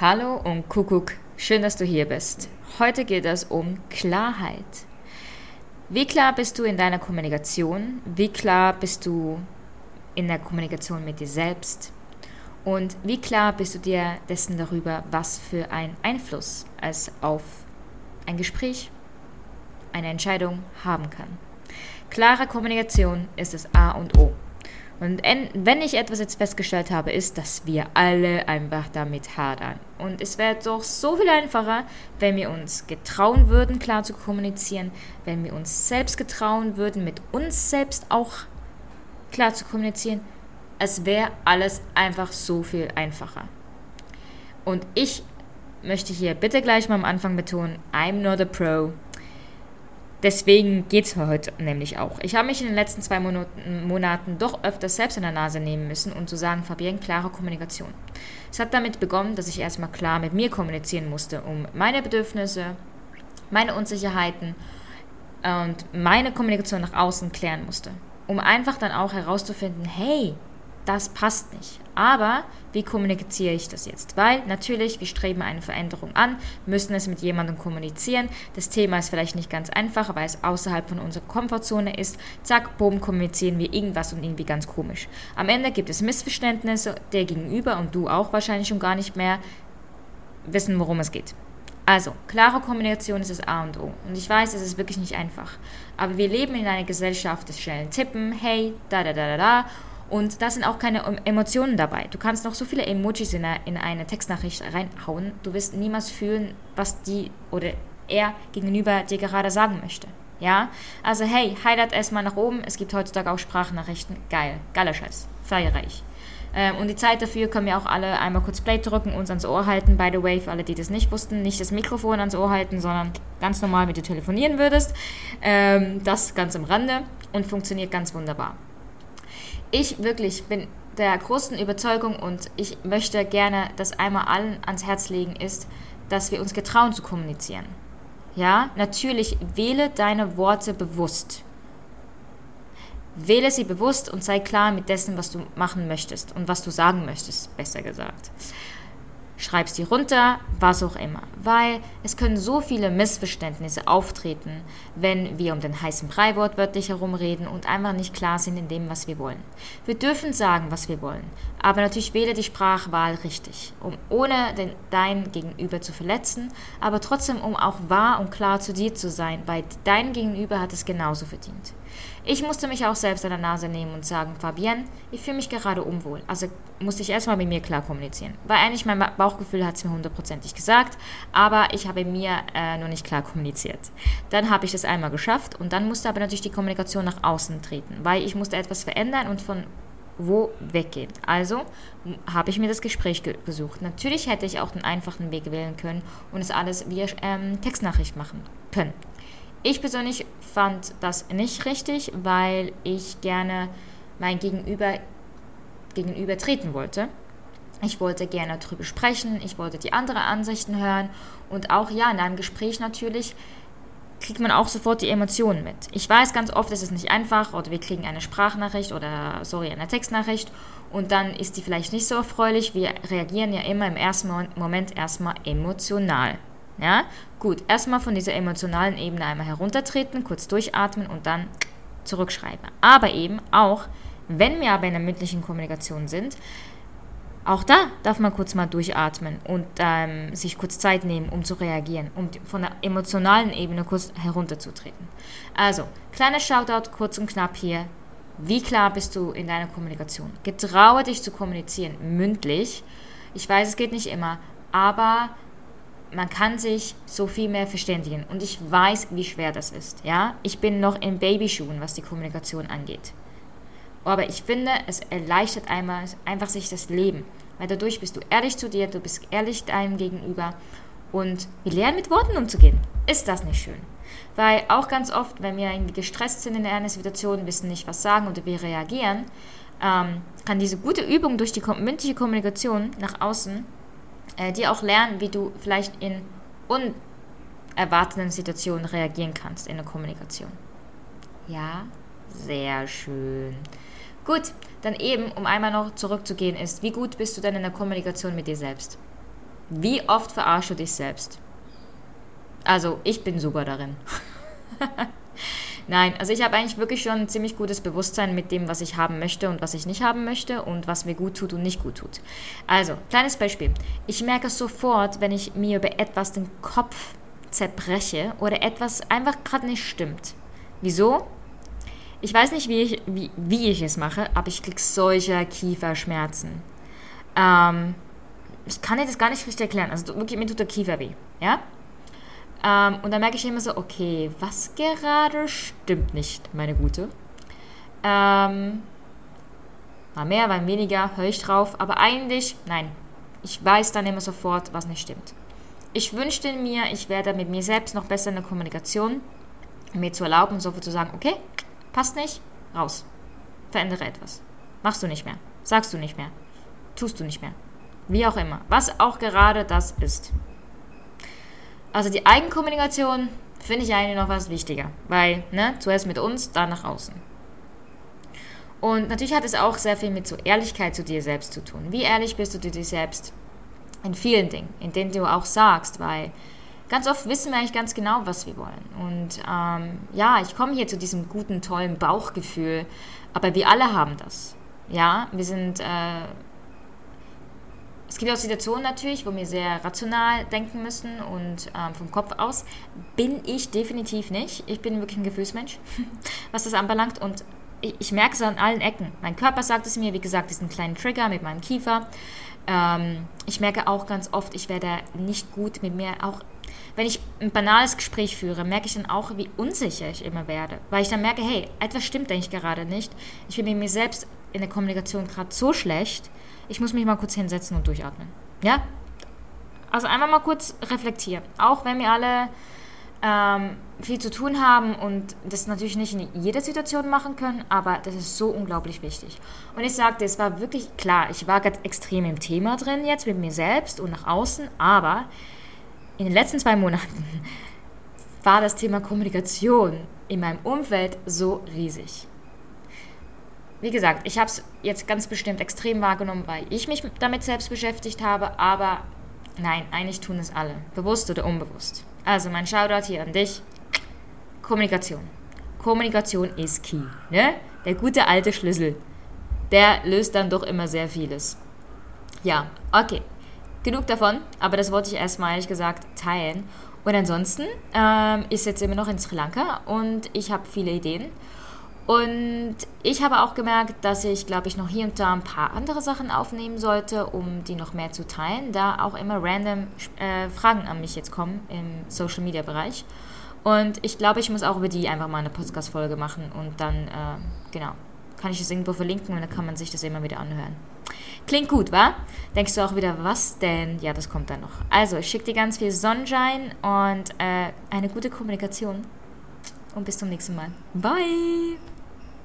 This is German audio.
Hallo und Kuckuck, schön, dass du hier bist. Heute geht es um Klarheit. Wie klar bist du in deiner Kommunikation? Wie klar bist du in der Kommunikation mit dir selbst? Und wie klar bist du dir dessen darüber, was für einen Einfluss es auf ein Gespräch, eine Entscheidung haben kann? Klare Kommunikation ist das A und O. Und wenn ich etwas jetzt festgestellt habe, ist, dass wir alle einfach damit hadern. Und es wäre doch so viel einfacher, wenn wir uns getrauen würden, klar zu kommunizieren, wenn wir uns selbst getrauen würden, mit uns selbst auch klar zu kommunizieren. Es wäre alles einfach so viel einfacher. Und ich möchte hier bitte gleich mal am Anfang betonen, I'm not a pro. Deswegen geht es heute nämlich auch. Ich habe mich in den letzten zwei Monaten, Monaten doch öfters selbst an der Nase nehmen müssen, um zu sagen, Fabienne, klare Kommunikation. Es hat damit begonnen, dass ich erstmal klar mit mir kommunizieren musste, um meine Bedürfnisse, meine Unsicherheiten und meine Kommunikation nach außen klären musste. Um einfach dann auch herauszufinden, hey, das passt nicht. Aber wie kommuniziere ich das jetzt? Weil natürlich, wir streben eine Veränderung an, müssen es mit jemandem kommunizieren. Das Thema ist vielleicht nicht ganz einfach, weil es außerhalb von unserer Komfortzone ist. Zack, boom, kommunizieren wir irgendwas und irgendwie ganz komisch. Am Ende gibt es Missverständnisse, der Gegenüber und du auch wahrscheinlich schon gar nicht mehr wissen, worum es geht. Also, klare Kommunikation ist das A und O. Und ich weiß, es ist wirklich nicht einfach. Aber wir leben in einer Gesellschaft des schnellen Tippen, hey, da, da, da, da, da und da sind auch keine Emotionen dabei. Du kannst noch so viele Emojis in eine, in eine Textnachricht reinhauen. Du wirst niemals fühlen, was die oder er gegenüber dir gerade sagen möchte. Ja? Also hey, highlight erstmal nach oben. Es gibt heutzutage auch Sprachnachrichten. Geil. Geiler Scheiß. Feiere ich. Ähm, und die Zeit dafür können wir auch alle einmal kurz Play drücken, uns ans Ohr halten. By the way, für alle, die das nicht wussten, nicht das Mikrofon ans Ohr halten, sondern ganz normal, wie du telefonieren würdest. Ähm, das ganz im Rande und funktioniert ganz wunderbar ich wirklich bin der großen Überzeugung und ich möchte gerne das einmal allen ans Herz legen, ist, dass wir uns getrauen zu kommunizieren. Ja, natürlich wähle deine Worte bewusst. Wähle sie bewusst und sei klar mit dessen, was du machen möchtest und was du sagen möchtest, besser gesagt schreibst die runter, was auch immer. Weil es können so viele Missverständnisse auftreten, wenn wir um den heißen Brei wortwörtlich herumreden und einfach nicht klar sind in dem, was wir wollen. Wir dürfen sagen, was wir wollen, aber natürlich wähle die Sprachwahl richtig, um ohne den, dein Gegenüber zu verletzen, aber trotzdem um auch wahr und klar zu dir zu sein, weil dein Gegenüber hat es genauso verdient. Ich musste mich auch selbst an der Nase nehmen und sagen, Fabienne, ich fühle mich gerade unwohl. Also musste ich erstmal mit mir klar kommunizieren. Weil eigentlich mein Bauchgefühl hat es mir hundertprozentig gesagt, aber ich habe mir äh, nur nicht klar kommuniziert. Dann habe ich es einmal geschafft und dann musste aber natürlich die Kommunikation nach außen treten, weil ich musste etwas verändern und von wo weggehen. Also habe ich mir das Gespräch ge gesucht. Natürlich hätte ich auch den einfachen Weg wählen können und es alles via ähm, Textnachricht machen können. Ich persönlich fand das nicht richtig, weil ich gerne mein Gegenüber gegenüber treten wollte. Ich wollte gerne darüber sprechen, ich wollte die anderen Ansichten hören und auch ja, in einem Gespräch natürlich kriegt man auch sofort die Emotionen mit. Ich weiß, ganz oft ist es nicht einfach oder wir kriegen eine Sprachnachricht oder, sorry, eine Textnachricht und dann ist die vielleicht nicht so erfreulich. Wir reagieren ja immer im ersten Moment erstmal emotional. Ja, gut, erstmal von dieser emotionalen Ebene einmal heruntertreten, kurz durchatmen und dann zurückschreiben. Aber eben auch, wenn wir aber in der mündlichen Kommunikation sind, auch da darf man kurz mal durchatmen und ähm, sich kurz Zeit nehmen, um zu reagieren, um von der emotionalen Ebene kurz herunterzutreten. Also, kleiner Shoutout, kurz und knapp hier. Wie klar bist du in deiner Kommunikation? Getraue dich zu kommunizieren, mündlich. Ich weiß, es geht nicht immer, aber man kann sich so viel mehr verständigen. Und ich weiß, wie schwer das ist. Ja? Ich bin noch in Babyschuhen, was die Kommunikation angeht. Aber ich finde, es erleichtert einmal einfach sich das Leben. Weil dadurch bist du ehrlich zu dir, du bist ehrlich deinem Gegenüber. Und wir lernen mit Worten umzugehen. Ist das nicht schön? Weil auch ganz oft, wenn wir irgendwie gestresst sind in einer Situation, wissen nicht, was sagen oder wie reagieren, ähm, kann diese gute Übung durch die mündliche Kommunikation nach außen äh, dir auch lernen, wie du vielleicht in unerwarteten Situationen reagieren kannst in der Kommunikation. Ja, sehr schön. Gut, dann eben, um einmal noch zurückzugehen, ist, wie gut bist du denn in der Kommunikation mit dir selbst? Wie oft verarschst du dich selbst? Also, ich bin super darin. Nein, also ich habe eigentlich wirklich schon ein ziemlich gutes Bewusstsein mit dem, was ich haben möchte und was ich nicht haben möchte und was mir gut tut und nicht gut tut. Also, kleines Beispiel. Ich merke sofort, wenn ich mir über etwas den Kopf zerbreche oder etwas einfach gerade nicht stimmt. Wieso? Ich weiß nicht, wie ich, wie, wie ich es mache, aber ich kriege solche Kieferschmerzen. Ähm, ich kann dir das gar nicht richtig erklären. Also wirklich, mir tut der Kiefer weh. Ja? Ähm, und dann merke ich immer so, okay, was gerade stimmt nicht, meine Gute. Ähm, mal mehr, mal weniger, höre ich drauf. Aber eigentlich, nein, ich weiß dann immer sofort, was nicht stimmt. Ich wünschte mir, ich werde mit mir selbst noch besser in der Kommunikation, mir zu erlauben, sofort zu sagen, okay, passt nicht, raus. Verändere etwas. Machst du nicht mehr. Sagst du nicht mehr. Tust du nicht mehr. Wie auch immer. Was auch gerade das ist. Also die Eigenkommunikation finde ich eigentlich noch was wichtiger, weil ne, zuerst mit uns, dann nach außen. Und natürlich hat es auch sehr viel mit so Ehrlichkeit zu dir selbst zu tun. Wie ehrlich bist du dir selbst in vielen Dingen, in denen du auch sagst, weil ganz oft wissen wir eigentlich ganz genau, was wir wollen. Und ähm, ja, ich komme hier zu diesem guten, tollen Bauchgefühl, aber wir alle haben das. Ja, wir sind äh, es gibt auch Situationen natürlich, wo wir sehr rational denken müssen und ähm, vom Kopf aus bin ich definitiv nicht. Ich bin wirklich ein Gefühlsmensch, was das anbelangt und ich, ich merke es an allen Ecken. Mein Körper sagt es mir, wie gesagt, diesen kleinen Trigger mit meinem Kiefer. Ähm, ich merke auch ganz oft, ich werde nicht gut mit mir, auch wenn ich ein banales Gespräch führe, merke ich dann auch, wie unsicher ich immer werde. Weil ich dann merke, hey, etwas stimmt eigentlich gerade nicht. Ich bin mit mir selbst in der Kommunikation gerade so schlecht, ich muss mich mal kurz hinsetzen und durchatmen. Ja? Also einmal mal kurz reflektieren. Auch wenn wir alle ähm, viel zu tun haben und das natürlich nicht in jeder Situation machen können, aber das ist so unglaublich wichtig. Und ich sagte, es war wirklich klar, ich war gerade extrem im Thema drin jetzt mit mir selbst und nach außen, aber in den letzten zwei Monaten war das Thema Kommunikation in meinem Umfeld so riesig wie gesagt, ich habe es jetzt ganz bestimmt extrem wahrgenommen, weil ich mich damit selbst beschäftigt habe, aber nein, eigentlich tun es alle, bewusst oder unbewusst. Also mein Shoutout hier an dich. Kommunikation. Kommunikation ist key. Ne? Der gute alte Schlüssel. Der löst dann doch immer sehr vieles. Ja, okay. Genug davon, aber das wollte ich erstmal ehrlich gesagt teilen. Und ansonsten ähm, ist jetzt immer noch in Sri Lanka und ich habe viele Ideen. Und ich habe auch gemerkt, dass ich, glaube ich, noch hier und da ein paar andere Sachen aufnehmen sollte, um die noch mehr zu teilen, da auch immer random äh, Fragen an mich jetzt kommen im Social Media Bereich. Und ich glaube, ich muss auch über die einfach mal eine Podcast-Folge machen und dann, äh, genau, kann ich es irgendwo verlinken und dann kann man sich das immer wieder anhören. Klingt gut, wa? Denkst du auch wieder, was denn? Ja, das kommt dann noch. Also, ich schicke dir ganz viel Sonnenschein und äh, eine gute Kommunikation. Und bis zum nächsten Mal. Bye!